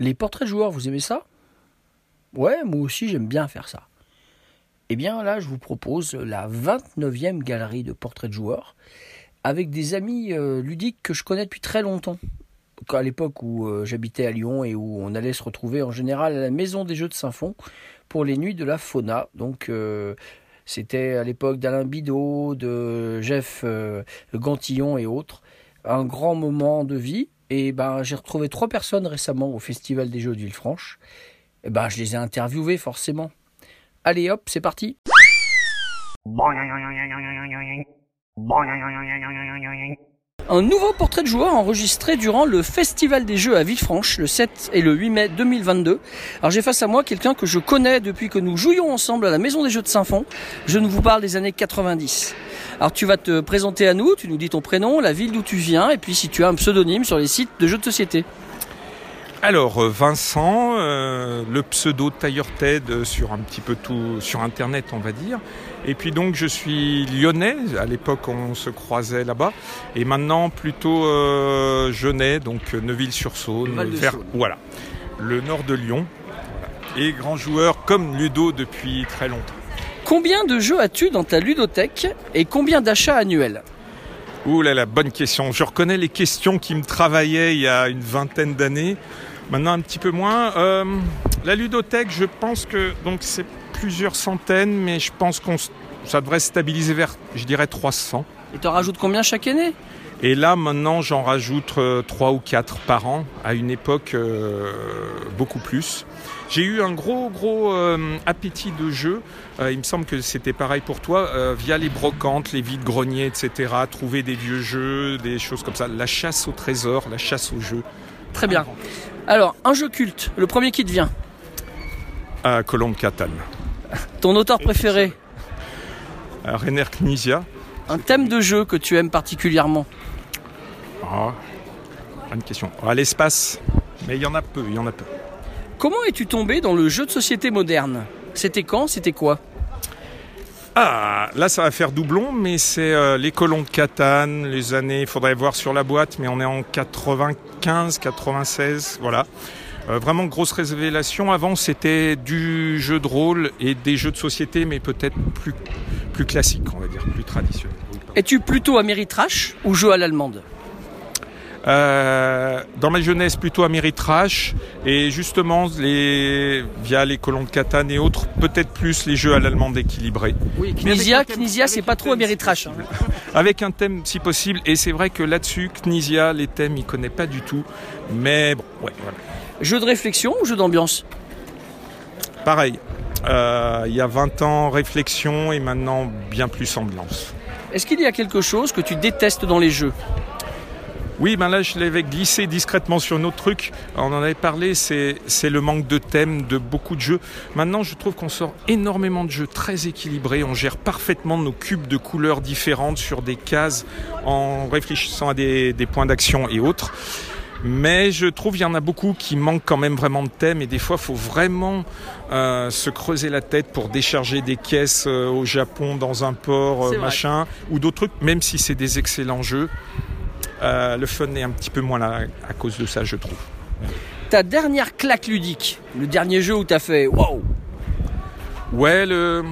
Les portraits de joueurs, vous aimez ça? Ouais, moi aussi j'aime bien faire ça. Eh bien là, je vous propose la 29e galerie de portraits de joueurs avec des amis euh, ludiques que je connais depuis très longtemps. À l'époque où euh, j'habitais à Lyon et où on allait se retrouver en général à la maison des jeux de Saint-Fond pour les nuits de la fauna. Donc euh, c'était à l'époque d'Alain Bidot, de Jeff Gantillon et autres. Un grand moment de vie. Et ben j'ai retrouvé trois personnes récemment au Festival des Jeux de Villefranche. Et ben je les ai interviewées forcément. Allez hop, c'est parti. Un nouveau portrait de joueur enregistré durant le Festival des Jeux à Villefranche le 7 et le 8 mai 2022. Alors j'ai face à moi quelqu'un que je connais depuis que nous jouions ensemble à la Maison des Jeux de Saint-Fond. Je ne vous parle des années 90. Alors tu vas te présenter à nous, tu nous dis ton prénom, la ville d'où tu viens et puis si tu as un pseudonyme sur les sites de jeux de société. Alors euh, Vincent, euh, le pseudo Tailleur Ted euh, sur un petit peu tout sur internet on va dire. Et puis donc je suis lyonnais, à l'époque on se croisait là-bas, et maintenant plutôt euh, donc Neuville-sur-Saône, Val-de-Saône. voilà, le nord de Lyon, et grand joueur comme Ludo depuis très longtemps. Combien de jeux as-tu dans ta ludothèque et combien d'achats annuels? Ouh là là, bonne question. Je reconnais les questions qui me travaillaient il y a une vingtaine d'années. Maintenant un petit peu moins. Euh, la ludothèque, je pense que donc c'est plusieurs centaines, mais je pense qu'on ça devrait se stabiliser vers, je dirais 300. Et t'en rajoutes combien chaque année? Et là maintenant j'en rajoute euh, trois ou quatre par an. À une époque euh, beaucoup plus. J'ai eu un gros gros euh, appétit de jeu. Euh, il me semble que c'était pareil pour toi euh, via les brocantes, les vides greniers, etc. Trouver des vieux jeux, des choses comme ça. La chasse au trésor, la chasse au jeu. Très bien. Alors, un jeu culte, le premier qui te vient. À Colombe Catane. Ton auteur préféré Rainer Knizia. Un thème de jeu que tu aimes particulièrement Ah, bonne question. À l'espace. Mais il y en a peu, il y en a peu. Comment es-tu tombé dans le jeu de société moderne? C'était quand? C'était quoi? Ah, là ça va faire doublon, mais c'est euh, les colons de Catane, les années, il faudrait voir sur la boîte, mais on est en 95, 96, voilà. Euh, vraiment grosse révélation. Avant c'était du jeu de rôle et des jeux de société, mais peut-être plus, plus classiques, on va dire, plus pardon. Es-tu plutôt Ameritrash ou jeu à l'allemande? Euh, dans ma jeunesse, plutôt Ameritrash, et justement, les, via les colons de Catane et autres, peut-être plus les jeux à l'allemande équilibrés. Oui, Knizia, Knizia, c'est pas trop Ameritrash. hein. avec un thème si possible. Et c'est vrai que là-dessus, Knizia, les thèmes, il connaît pas du tout. Mais bon, ouais, voilà. Jeu de réflexion ou jeu d'ambiance? Pareil. Euh, il y a 20 ans, réflexion et maintenant bien plus ambiance. Est-ce qu'il y a quelque chose que tu détestes dans les jeux? Oui, ben là, je l'avais glissé discrètement sur un autre truc. On en avait parlé, c'est le manque de thème de beaucoup de jeux. Maintenant, je trouve qu'on sort énormément de jeux très équilibrés. On gère parfaitement nos cubes de couleurs différentes sur des cases en réfléchissant à des, des points d'action et autres. Mais je trouve qu'il y en a beaucoup qui manquent quand même vraiment de thème et des fois, il faut vraiment euh, se creuser la tête pour décharger des caisses euh, au Japon dans un port, euh, machin, ou d'autres trucs, même si c'est des excellents jeux. Euh, le fun est un petit peu moins là à cause de ça, je trouve. Ta dernière claque ludique, le dernier jeu où t'as fait wow Ouais, le...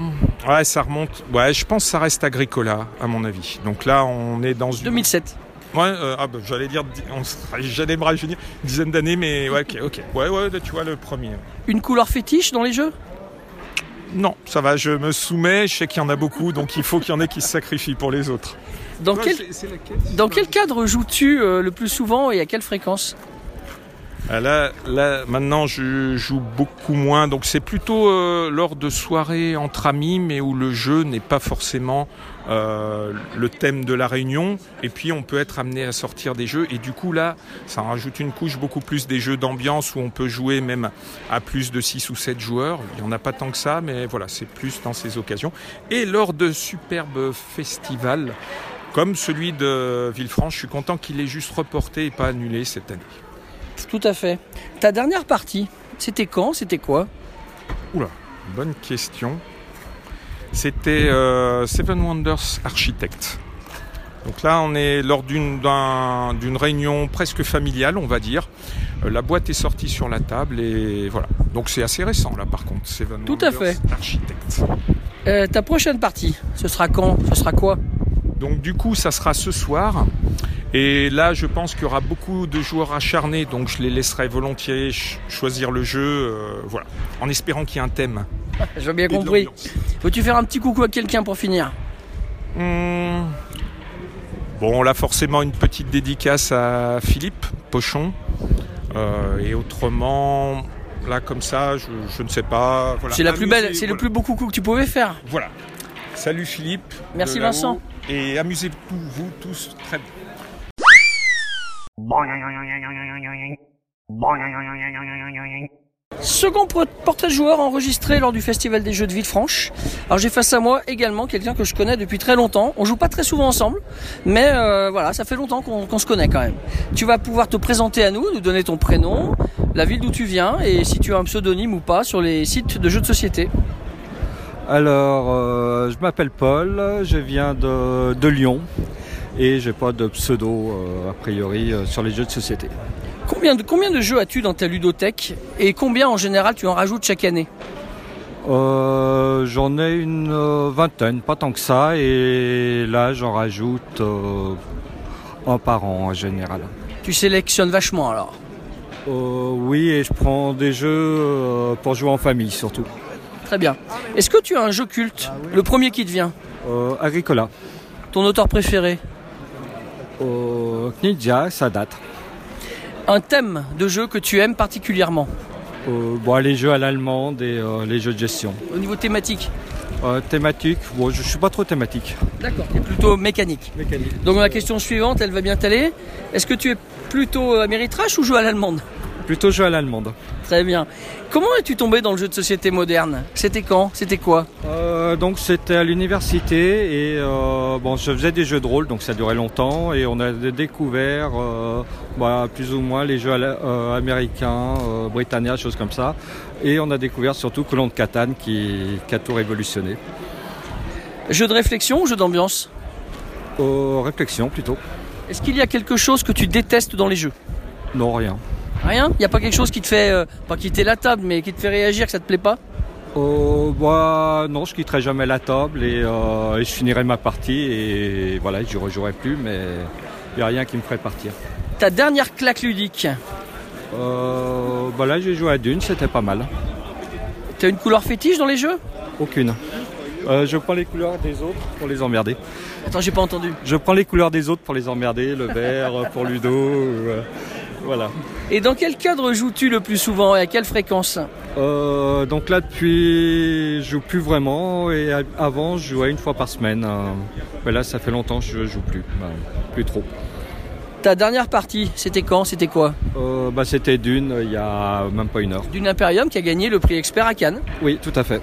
ouais, ça remonte. Ouais, je pense que ça reste Agricola, à mon avis. Donc là, on est dans une. 2007. Ouais, euh, ah bah, j'allais dire, di- on serait- j'allais me rajeunir une dizaine d'années, mais ouais, ok, ok. Ouais, ouais, tu vois le premier. Une couleur fétiche dans les jeux? Non, ça va, je me soumets, je sais qu'il y en a beaucoup, donc il faut qu'il y en ait qui se sacrifient pour les autres. Dans Ouais, quel, c'est- c'est laquelle, c'est dans pas- quel cadre joues-tu euh, le plus souvent et à quelle fréquence? Là, là, maintenant, je joue beaucoup moins. Donc, c'est plutôt euh, lors de soirées entre amis, mais où le jeu n'est pas forcément euh, le thème de la réunion. Et puis, on peut être amené à sortir des jeux. Et du coup, là, ça rajoute une couche beaucoup plus des jeux d'ambiance où on peut jouer même à plus de 6 ou 7 joueurs. Il n'y en a pas tant que ça, mais voilà, c'est plus dans ces occasions. Et lors de superbes festivals, Comme celui de Villefranche, je suis content qu'il ait juste reporté et pas annulé cette année. Tout à fait. Ta dernière partie, c'était quand C'était quoi Oula, bonne question. C'était euh, Seven Wonders Architect. Donc là, on est lors d'une d'un- d'une réunion presque familiale, on va dire. Euh, la boîte est sortie sur la table et voilà. Donc c'est assez récent là, par contre. Seven Tout à Wonders fait. Architect. Euh, Ta prochaine partie, ce sera quand? Ce sera quoi? Donc du coup, ça sera ce soir. Et là, je pense qu'il y aura beaucoup de joueurs acharnés, donc je les laisserai volontiers ch- choisir le jeu, euh, voilà, en espérant qu'il y ait un thème. J'ai bien compris. Veux-tu faire un petit coucou à quelqu'un pour finir? Hmm. Bon, là, forcément, une petite dédicace à Philippe Pochon. Euh, et autrement, là, comme ça, je, je ne sais pas. Voilà. C'est la plus belle, c'est le plus beau coucou que tu pouvais faire. Voilà. Salut Philippe. Merci. Vincent. Et amusez-vous vous tous très bien. Second portrait joueur enregistré lors du Festival des Jeux de Villefranche. Alors j'ai face à moi également quelqu'un que je connais depuis très longtemps. On joue pas très souvent ensemble, mais euh, voilà, ça fait longtemps qu'on se connaît quand même. Tu vas pouvoir te présenter à nous, nous donner ton prénom, la ville d'où tu viens et si tu as un pseudonyme ou pas sur les sites de jeux de société. Alors, euh, je m'appelle Paul, je viens de Lyon et j'ai pas de pseudo euh, a priori euh, sur les jeux de société. Combien de, combien de jeux as-tu dans ta ludothèque et combien en général tu en rajoutes chaque année? Euh, j'en ai une euh, vingtaine, pas tant que ça, et là j'en rajoute euh, un par an en général. Tu sélectionnes vachement alors. Oui, et je prends des jeux pour jouer en famille surtout. Très bien. Est-ce que tu as un jeu culte Le premier qui te vient? Agricola, Ton auteur préféré? Euh, Knidja, ça date. Un thème de jeu que tu aimes particulièrement Euh, bon, les jeux à l'allemande et euh, les jeux de gestion. Au niveau thématique Euh, thématique, bon, je suis pas trop thématique. D'accord. Tu plutôt mécanique. Mécanique. Donc la question suivante, elle va bien t'aller. Est-ce que tu es plutôt euh, Ameritrash ou jeu à l'allemande? Plutôt jeu à l'allemande. Très bien. Comment es-tu tombé dans le jeu de société moderne? C'était quand? C'était quoi? Euh, donc c'était à l'université et euh, bon, je faisais des jeux de rôle, donc ça durait longtemps et on a découvert euh, bah, plus ou moins les jeux américains, britanniques, choses comme ça. Et on a découvert surtout Colon de Catane qui, qui a tout révolutionné. Jeu de réflexion ou jeu d'ambiance? Euh, réflexion plutôt. Est-ce qu'il y a quelque chose que tu détestes dans les jeux? Non, rien. Rien Il n'y a pas quelque chose qui te fait, euh, pas quitter la table, mais qui te fait réagir, que ça te plaît pas Euh, bah, non, je quitterai jamais la table et, euh, et je finirai ma partie et voilà, je rejouerai plus, mais il n'y a rien qui me ferait partir. Ta dernière claque ludique? Euh, bah là, j'ai joué à Dune, c'était pas mal. T'as une couleur fétiche dans les jeux? Aucune. Euh, je prends les couleurs des autres pour les emmerder. Attends, j'ai pas entendu. Je prends les couleurs des autres pour les emmerder, le vert pour Ludo. Voilà. Et dans quel cadre joues-tu le plus souvent et à quelle fréquence Euh, donc là, depuis, je joue plus vraiment. Et avant, je jouais une fois par semaine. euh, mais là, ça fait longtemps que je joue plus. bah, plus trop. Ta dernière partie, c'était quand? C'était quoi? Euh, bah, C'était Dune il y a même pas une heure. D'une Imperium qui a gagné le prix expert à Cannes. Oui, tout à fait.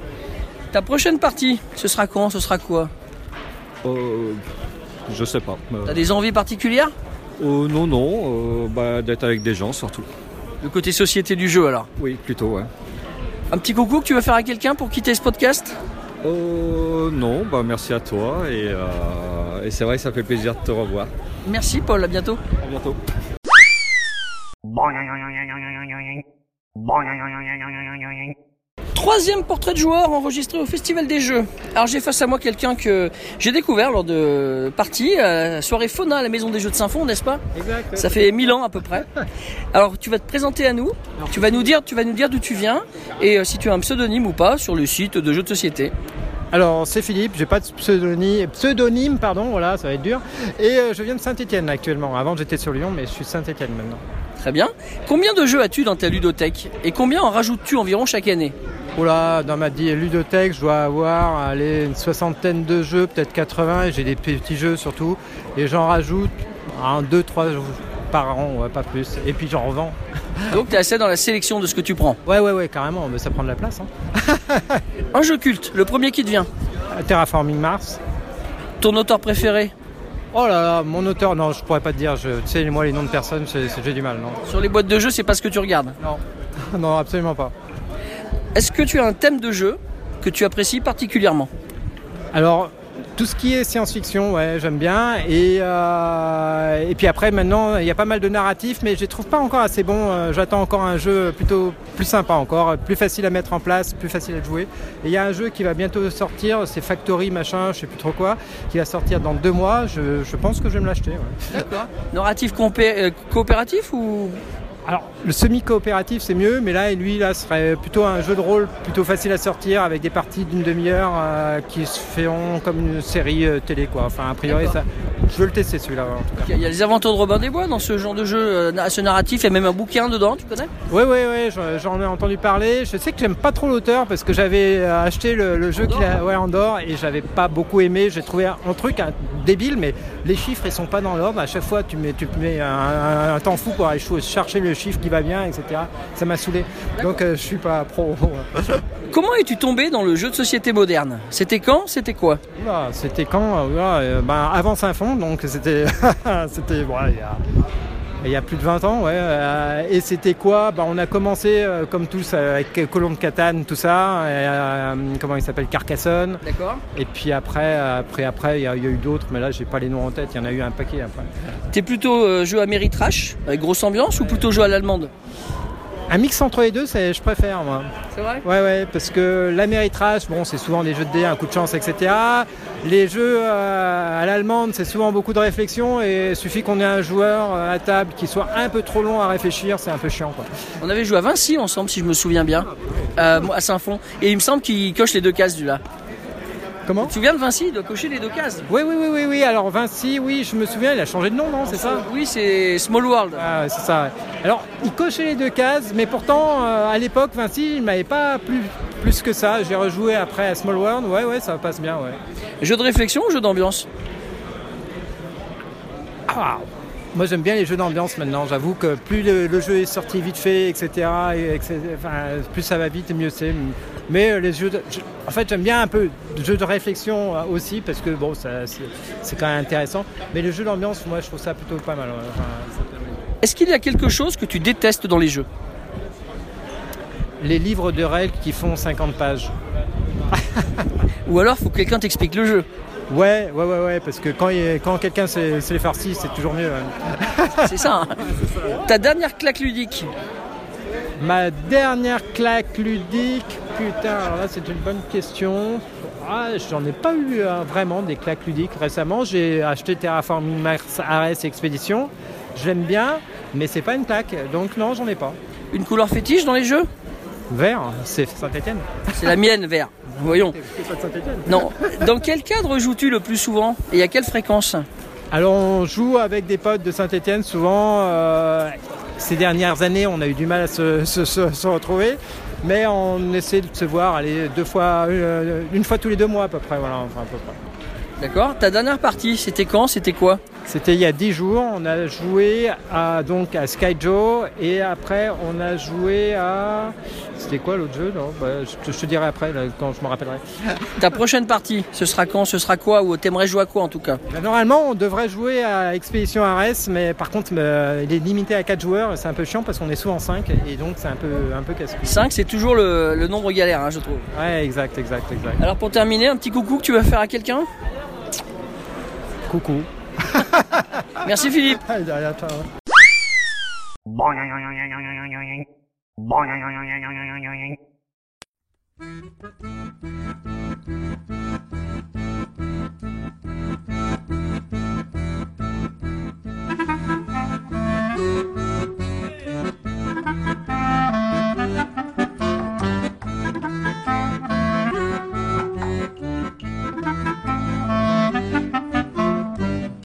Ta prochaine partie, ce sera quand? Ce sera quoi? Euh, je sais pas. T'as des envies particulières? Euh, non, non. euh, bah, D'être avec des gens surtout. Le côté société du jeu alors. Oui, plutôt, ouais. Un petit coucou que tu veux faire à quelqu'un pour quitter ce podcast Euh, non, bah merci à toi et, euh, et c'est vrai que ça fait plaisir de te revoir. Merci Paul, à bientôt. À bientôt. Troisième portrait de joueur enregistré au Festival des Jeux. Alors j'ai face à moi quelqu'un que j'ai découvert lors de parties, la soirée Fauna à la Maison des Jeux de Saint-Fond, n'est-ce pas? Exact. Ça fait 1000 ans à peu près. Alors tu vas te présenter à nous, tu vas nous dire, tu vas nous dire d'où tu viens et euh, si tu as un pseudonyme ou pas sur le site de jeux de société. Alors c'est Philippe, j'ai pas de pseudonyme, pseudonyme pardon, voilà, ça va être dur. Et euh, je viens de Saint-Étienne actuellement. Avant j'étais sur Lyon, mais je suis de Saint-Étienne maintenant. Très bien. Combien de jeux as-tu dans ta ludothèque et combien en rajoutes-tu environ chaque année? Oula, dans ma ludothèque, je dois avoir allez, une soixantaine de jeux, peut-être 80, et j'ai des petits jeux surtout. Et j'en rajoute un, deux, trois par an, ouais, pas plus. Et puis j'en revends. Donc tu es assez dans la sélection de ce que tu prends. Ouais, ouais, ouais, carrément, mais ça prend de la place. Hein. Un jeu culte, le premier qui te vient. Terraforming Mars, Ton auteur préféré? Oh là là, mon auteur, non, je pourrais pas te dire. Je, tu sais, moi, les noms de personnes, j'ai du mal, non. Sur les boîtes de jeux, c'est pas ce que tu regardes? Non, non, absolument pas. Est-ce que tu as un thème de jeu que tu apprécies particulièrement? Alors, tout ce qui est science-fiction, ouais, j'aime bien. Et, euh, et puis après, maintenant, il y a pas mal de narratifs, mais je les trouve pas encore assez bons. Euh, J'attends encore un jeu plutôt plus sympa encore, plus facile à mettre en place, plus facile à jouer. Et il y a un jeu qui va bientôt sortir, c'est Factory machin, je sais plus trop quoi, qui va sortir dans deux mois. Je, je pense que je vais me l'acheter. ouais. D'accord. Narratif euh, coopératif ou Alors, le semi-coopératif, c'est mieux, mais là, lui, là, serait plutôt un jeu de rôle plutôt facile à sortir avec des parties d'une demi-heure euh, qui se feront comme une série euh, télé, quoi. Enfin, a priori, ça. Je veux le tester celui-là, en tout cas. Il y a les aventures de Robin des Bois dans ce genre de jeu, euh, na- ce narratif, il y a même un bouquin dedans, tu connais? Oui, oui, oui, j'en- ai entendu parler. Je sais que j'aime pas trop l'auteur parce que j'avais euh, acheté le, le jeu qu'il a ouais, Andorre et j'avais pas beaucoup aimé. J'ai trouvé un, un truc un- débile, mais les chiffres ils sont pas dans l'ordre. À chaque fois, tu mets, tu mets un, temps fou pour aller chercher le chiffre qui va bien, etc. Ça m'a saoulé. Donc euh, je suis pas pro. Comment es-tu tombé dans le jeu de société moderne? C'était quand? C'était quoi? Oula, C'était quand? Oula, euh, ben, Avant Saint-Fond, donc c'était. c'était il y a. Plus de 20 ans, ouais. euh, et c'était quoi? Ben, On a commencé, euh, comme tous, avec Colomb de Catane, tout ça. et, euh, comment il s'appelle? Carcassonne. D'accord. Et puis après, après, après, il y, a eu d'autres, mais là, j'ai pas les noms en tête. Il y en a eu un paquet après. T'es plutôt jeu Ameritrash, avec grosse ambiance, ou plutôt jeu à l'allemande? Un mix entre les deux, c'est, je préfère, moi. C'est vrai? Ouais, ouais, parce que l'Améritrash, bon, c'est souvent des jeux de dés, un coup de chance, etc. Les jeux euh, à l'allemande, c'est souvent beaucoup de réflexion et il suffit qu'on ait un joueur euh, à table qui soit un peu trop long à réfléchir, c'est un peu chiant, quoi. On avait joué à Vinci ensemble, si je me souviens bien, euh, à Saint-Fond. Et il me semble qu'il coche les deux cases du là. Comment Tu te souviens de Vinci Il doit cocher les deux cases. Oui, oui, oui, oui, oui. Alors Vinci, oui, je me souviens, il a changé de nom, non C'est ça Oui, c'est Small World. Ah, c'est ça. Alors, il cochait les deux cases, mais pourtant, euh, à l'époque, Vinci, il m'avait pas plu plus que ça. J'ai rejoué après à Small World. Ouais, ouais, ça passe bien, ouais. Jeu de réflexion ou jeu d'ambiance Ah, moi j'aime bien les jeux d'ambiance maintenant, j'avoue que plus le, le jeu est sorti vite fait, etc., et, etc., enfin, plus ça va vite et mieux c'est. Mais euh, les jeux, de- je- en fait j'aime bien un peu de jeux de réflexion euh, aussi, parce que bon, ça, c'est, quand même intéressant. Mais le jeu d'ambiance, moi je trouve ça plutôt pas mal. Enfin, Est-ce qu'il y a quelque chose que tu détestes dans les jeux? Les livres de règles qui font 50 pages. Ou alors faut que quelqu'un t'explique le jeu Ouais, ouais, ouais, ouais, parce que quand, il- quand quelqu'un sait les farcis, c'est toujours mieux. hein. C'est ça. hein Ta dernière claque ludique Ma dernière claque ludique, putain, alors là c'est une bonne question. Ah, j'en ai pas eu euh, vraiment des claques ludiques récemment. J'ai acheté Terraforming Mars Ares Expedition. Je l'aime bien, mais c'est pas une claque, donc non, j'en ai pas. Une couleur fétiche dans les jeux? Vert, c'est Saint-Etienne. C'est la mienne, vert. Voyons. C'est pas Saint-Etienne. Non. Dans quel cadre joues-tu le plus souvent? Et à quelle fréquence? Alors on joue avec des potes de Saint-Etienne souvent. euh, ces dernières années, on a eu du mal à se, retrouver. Mais on essaie de se voir deux fois, euh, une fois tous les deux mois à peu près. D'accord Ta dernière partie, c'était quand? C'était quoi? C'était il y a 10 jours, on a joué à, donc à Sky Joe et après on a joué à... C'était quoi l'autre jeu? Non Bah, je, te- je te dirai après là, quand je me rappellerai. Ta prochaine partie, ce sera quand? Ce sera quoi? Ou t'aimerais jouer à quoi en tout cas? Bah, normalement on devrait jouer à Expédition Ares mais par contre euh, il est limité à 4 joueurs et c'est un peu chiant parce qu'on est souvent 5 et donc c'est un peu, un peu casse 5, c'est toujours le, le nombre galère, hein, je trouve. Ouais exact, exact, exact. Alors pour terminer, un petit coucou que tu vas faire à quelqu'un? Coucou. Merci Philippe. Ah.